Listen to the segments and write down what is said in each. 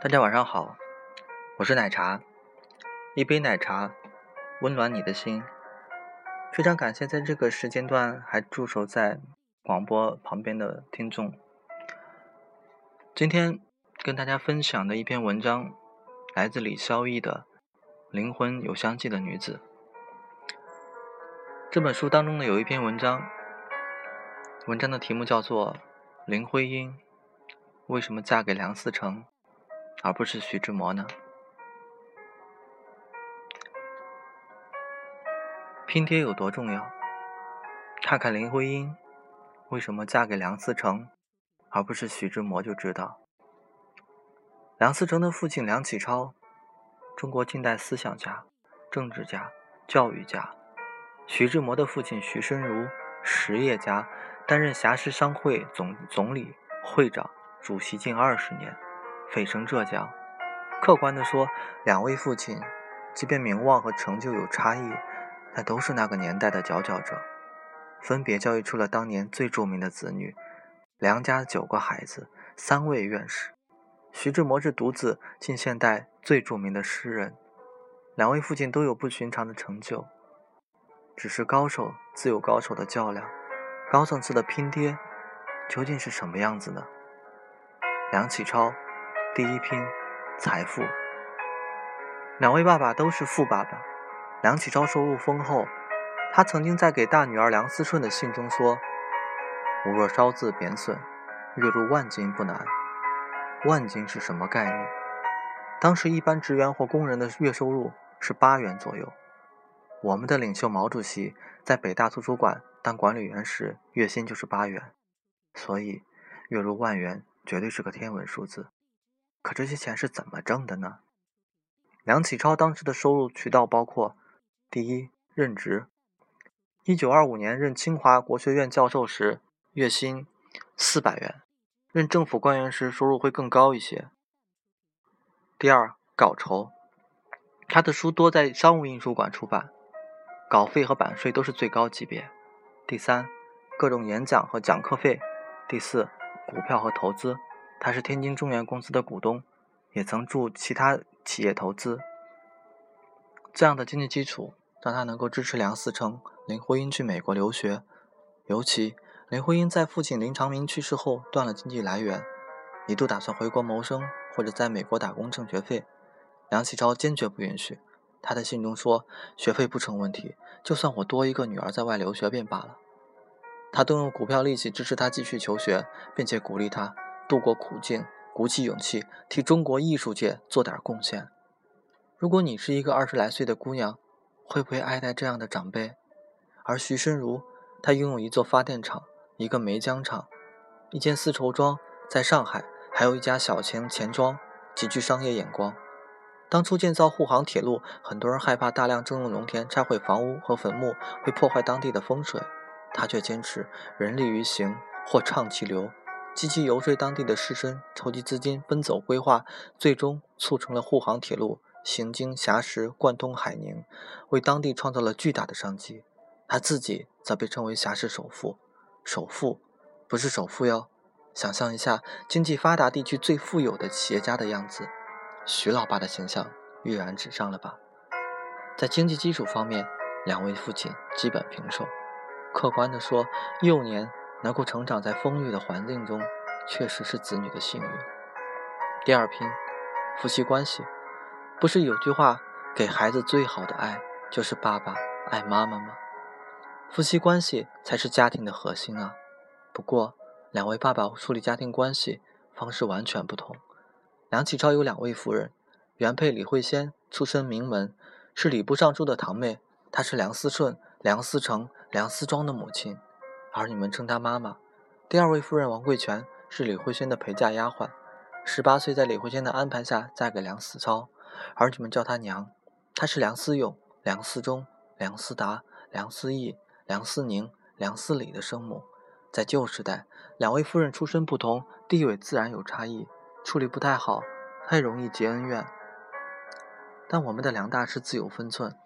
大家晚上好，我是奶茶，一杯奶茶温暖你的心。非常感谢在这个时间段还驻守在广播旁边的听众。今天跟大家分享的一篇文章，来自李孝义的《灵魂有香气的女子》。这本书当中呢有一篇文章，文章的题目叫做《林徽因为什么嫁给梁思成》。而不是徐志摩呢？拼爹有多重要？看看林徽因为什么嫁给梁思成，而不是徐志摩就知道。梁思成的父亲梁启超，中国近代思想家、政治家、教育家；徐志摩的父亲徐申如，实业家，担任霞师商会总总理、会长、主席近二十年。蜚声浙江。客观地说，两位父亲，即便名望和成就有差异，但都是那个年代的佼佼者，分别教育出了当年最著名的子女。梁家九个孩子，三位院士。徐志摩是独子，近现代最著名的诗人。两位父亲都有不寻常的成就，只是高手自有高手的较量，高层次的拼爹，究竟是什么样子呢？梁启超。第一拼财富，两位爸爸都是富爸爸。梁启超收入丰厚，他曾经在给大女儿梁思顺的信中说：“吾若稍自贬损，月入万金不难。”万金是什么概念？当时一般职员或工人的月收入是八元左右。我们的领袖毛主席在北大图书馆当管理员时，月薪就是八元，所以月入万元绝对是个天文数字。可这些钱是怎么挣的呢？梁启超当时的收入渠道包括：第一，任职。一九二五年任清华国学院教授时，月薪四百元；任政府官员时，收入会更高一些。第二，稿酬。他的书多在商务印书馆出版，稿费和版税都是最高级别。第三，各种演讲和讲课费。第四，股票和投资。他是天津中原公司的股东，也曾助其他企业投资。这样的经济基础让他能够支持梁思成、林徽因去美国留学。尤其林徽因在父亲林长民去世后断了经济来源，一度打算回国谋生或者在美国打工挣学费，梁启超坚决不允许。他的信中说：“学费不成问题，就算我多一个女儿在外留学便罢了。”他动用股票利息支持他继续求学，并且鼓励他。度过苦境，鼓起勇气替中国艺术界做点贡献。如果你是一个二十来岁的姑娘，会不会爱戴这样的长辈？而徐申如，她拥有一座发电厂，一个煤浆厂，一间丝绸庄，在上海还有一家小型钱庄，极具商业眼光。当初建造沪杭铁路，很多人害怕大量征用农田拆毁房屋和坟墓会破坏当地的风水，他却坚持人力于行，或畅其流。积极游说当地的士绅筹集资金，奔走规划，最终促成了沪杭铁路行经霞石，贯通海宁，为当地创造了巨大的商机。他自己则被称为霞石首富。首富不是首富哟，想象一下经济发达地区最富有的企业家的样子，徐老爸的形象跃然纸上了吧？在经济基础方面，两位父亲基本平手。客观地说，幼年。能够成长在丰裕的环境中，确实是子女的幸运。第二拼，夫妻关系，不是有句话，给孩子最好的爱就是爸爸爱妈妈吗？夫妻关系才是家庭的核心啊。不过，两位爸爸处理家庭关系方式完全不同。梁启超有两位夫人，原配李惠仙出身名门，是礼部尚书的堂妹，她是梁思顺、梁思成、梁思庄的母亲。儿女们称她妈妈。第二位夫人王贵泉是李慧仙的陪嫁丫鬟，十八岁在李慧仙的安排下嫁给梁思超，儿女们叫她娘。她是梁思永、梁思忠、梁思达、梁思义、梁思宁、梁思礼的生母。在旧时代，两位夫人出身不同，地位自然有差异，处理不太好，太容易结恩怨。但我们的梁大师自有分寸，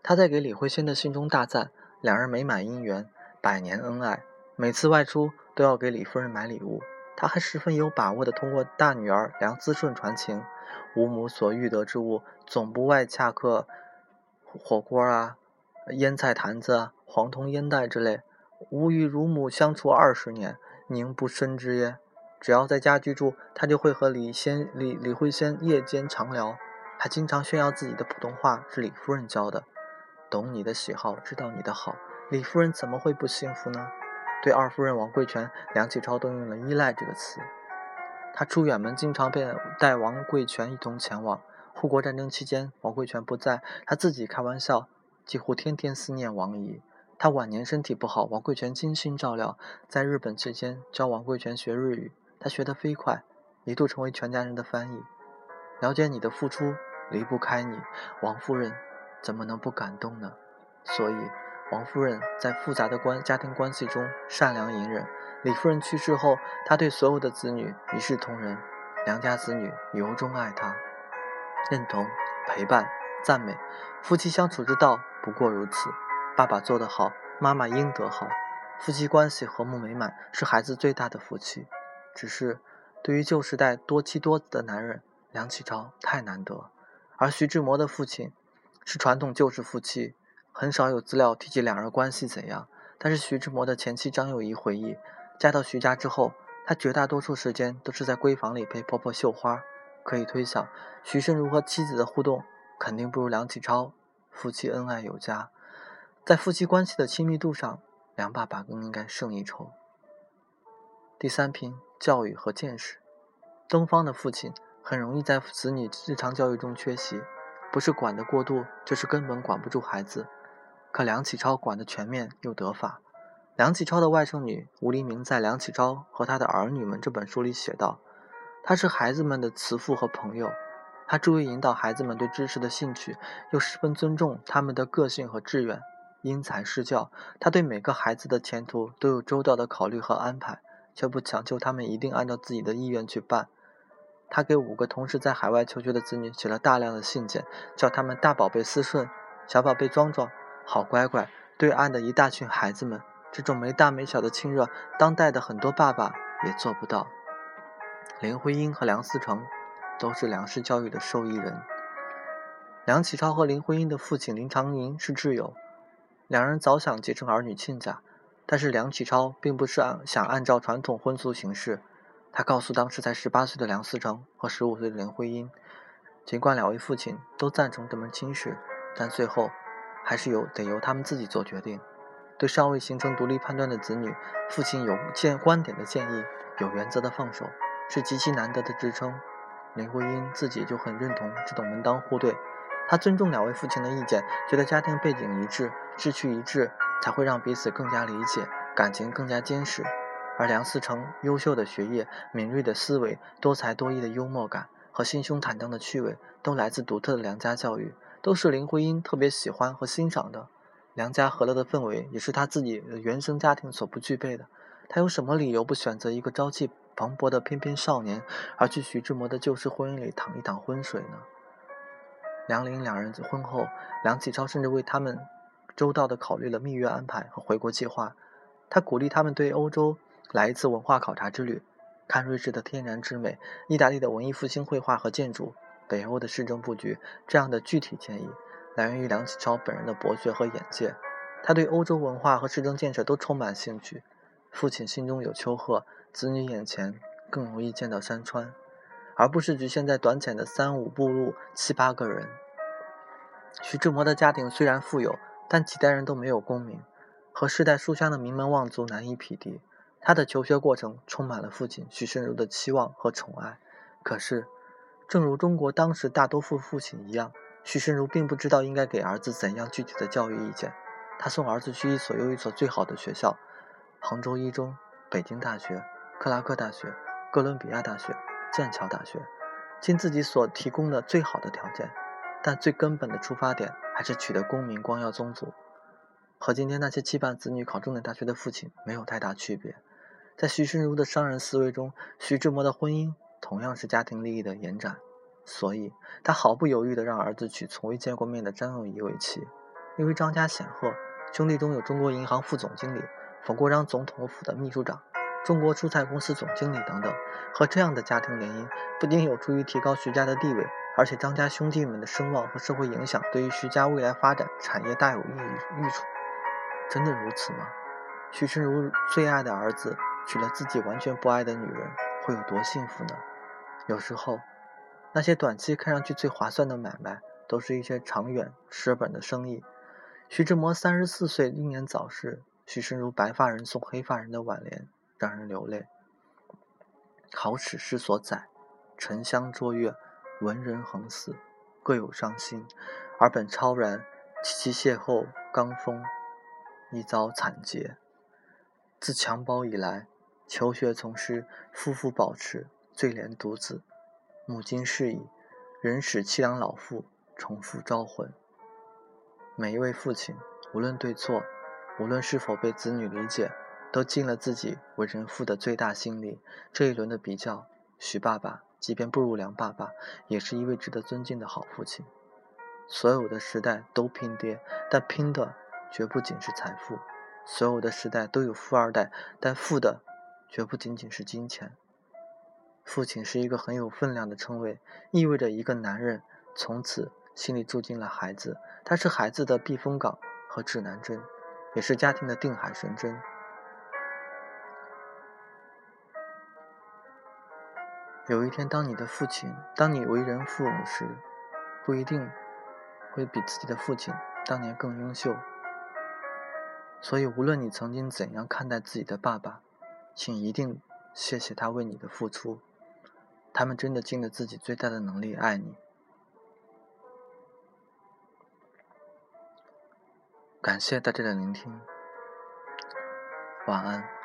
他在给李慧仙的信中大赞两人美满姻缘。百年恩爱，每次外出都要给李夫人买礼物，他还十分有把握地通过大女儿梁思顺传情，吴母所欲得之物，总不外恰客火锅啊、腌菜坛子、黄铜烟袋之类。吾与乳母相处二十年，宁不深知耶？只要在家居住，他就会和李先李李慧仙夜间常聊，还经常炫耀自己的普通话是李夫人教的。懂你的喜好，知道你的好，李夫人怎么会不幸福呢？对二夫人王贵泉，梁启超动用了“依赖”这个词。他出远门，经常被带王贵泉一同前往。护国战争期间，王贵泉不在，他自己开玩笑，几乎天天思念王姨。他晚年身体不好，王贵泉精心照料。在日本期间，教王贵泉学日语。他学得飞快，一度成为全家人的翻译。了解你的付出，离不开你，王夫人怎么能不感动呢？所以，王夫人在复杂的关家庭关系中善良隐忍。李夫人去世后，她对所有的子女一视同仁，梁家子女由衷爱她，认同、陪伴、赞美。夫妻相处之道不过如此。爸爸做得好，妈妈应得好。夫妻关系和睦美满是孩子最大的福气。只是，对于旧时代多妻多子的男人，梁启超太难得。而徐志摩的父亲是传统旧式夫妻，很少有资料提及两人关系怎样。但是徐志摩的前妻张幼仪回忆，嫁到徐家之后，她绝大多数时间都是在闺房里陪婆婆绣花。可以推想，徐盛如和妻子的互动肯定不如梁启超夫妻恩爱有加。在夫妻关系的亲密度上，梁爸爸更应该胜一筹。第三篇。教育和见识，东方的父亲很容易在子女日常教育中缺席，不是管得过度，就是根本管不住孩子。可梁启超管得全面又得法。梁启超的外甥女吴黎明在《梁启超和他的儿女们》这本书里写道：“他是孩子们的慈父和朋友，他注意引导孩子们对知识的兴趣，又十分尊重他们的个性和志愿，因材施教。他对每个孩子的前途都有周到的考虑和安排。”却不强求他们一定按照自己的意愿去办。他给五个同时在海外求学的子女写了大量的信件，叫他们“大宝贝思顺”“小宝贝壮壮”“好乖乖”。对岸的一大群孩子们，这种没大没小的亲热，当代的很多爸爸也做不到。林徽因和梁思成都是梁氏教育的受益人。梁启超和林徽因的父亲林长宁是挚友，两人早想结成儿女亲家。但是梁启超并不是按想按照传统婚俗形式，他告诉当时才十八岁的梁思成和十五岁的林徽因，尽管两位父亲都赞成这门亲事，但最后还是由得由他们自己做决定。对尚未形成独立判断的子女，父亲有建观点的建议，有原则的放手，是极其难得的支撑。林徽因自己就很认同这种门当户对，她尊重两位父亲的意见，觉得家庭背景一致，志趣一致。才会让彼此更加理解，感情更加坚实。而梁思成优秀的学业、敏锐的思维、多才多艺的幽默感和心胸坦荡的趣味，都来自独特的梁家教育，都是林徽因特别喜欢和欣赏的。梁家和乐的氛围，也是他自己的原生家庭所不具备的。他有什么理由不选择一个朝气蓬勃的翩翩少年，而去徐志摩的旧式婚姻里淌一淌浑水呢？梁林两人婚后，梁启超甚至为他们。周到地考虑了蜜月安排和回国计划，他鼓励他们对欧洲来一次文化考察之旅，看瑞士的天然之美、意大利的文艺复兴绘画和建筑、北欧的市政布局。这样的具体建议来源于梁启超本人的博学和眼界，他对欧洲文化和市政建设都充满兴趣。父亲心中有丘壑，子女眼前更容易见到山川，而不是局限在短浅的三五步路、七八个人。徐志摩的家庭虽然富有，但几代人都没有功名，和世代书香的名门望族难以匹敌。他的求学过程充满了父亲徐慎如的期望和宠爱。可是，正如中国当时大多数父亲一样，许慎如并不知道应该给儿子怎样具体的教育意见。他送儿子去一所又一所最好的学校：杭州一中、北京大学、克拉克大学、哥伦比亚大学、剑桥大学，尽自己所提供的最好的条件。但最根本的出发点还是取得功名、光耀宗族，和今天那些期盼子女考重点大学的父亲没有太大区别。在徐慎如的商人思维中，徐志摩的婚姻同样是家庭利益的延展，所以他毫不犹豫地让儿子娶从未见过面的张幼仪为妻。因为张家显赫，兄弟中有中国银行副总经理、冯国璋总统府的秘书长，中国蔬菜公司总经理等等。和这样的家庭联姻，不仅有助于提高徐家的地位，而且张家兄弟们的声望和社会影响，对于徐家未来发展产业大有益益处。真的如此吗？徐春如最爱的儿子娶了自己完全不爱的女人，会有多幸福呢？有时候，那些短期看上去最划算的买卖，都是一些长远蚀本的生意。徐志摩三十四岁英年早逝，徐春如白发人送黑发人的挽联，让人流泪。好史诗所载，沉香卓越，文人横死，各有伤心。而本超然，其其邂逅刚风，一遭惨劫。自襁褓以来，求学从师，夫妇保持最怜独子。母今逝矣，仍使凄凉老妇重复招魂。每一位父亲，无论对错，无论是否被子女理解，都尽了自己为人父的最大心力。这一轮的比较，徐爸爸即便不如梁爸爸，也是一位值得尊敬的好父亲。所有的时代都拼爹，但拼的绝不仅是财富；所有的时代都有富二代，但富的绝不仅仅是金钱。父亲是一个很有分量的称谓，意味着一个男人从此。心里住进了孩子，他是孩子的避风港和指南针，也是家庭的定海神针。有一天，当你的父亲，当你为人父母时，不一定会比自己的父亲当年更优秀。所以，无论你曾经怎样看待自己的爸爸，请一定谢谢他为你的付出，他们真的尽了自己最大的能力爱你。感谢大家的聆听，晚安。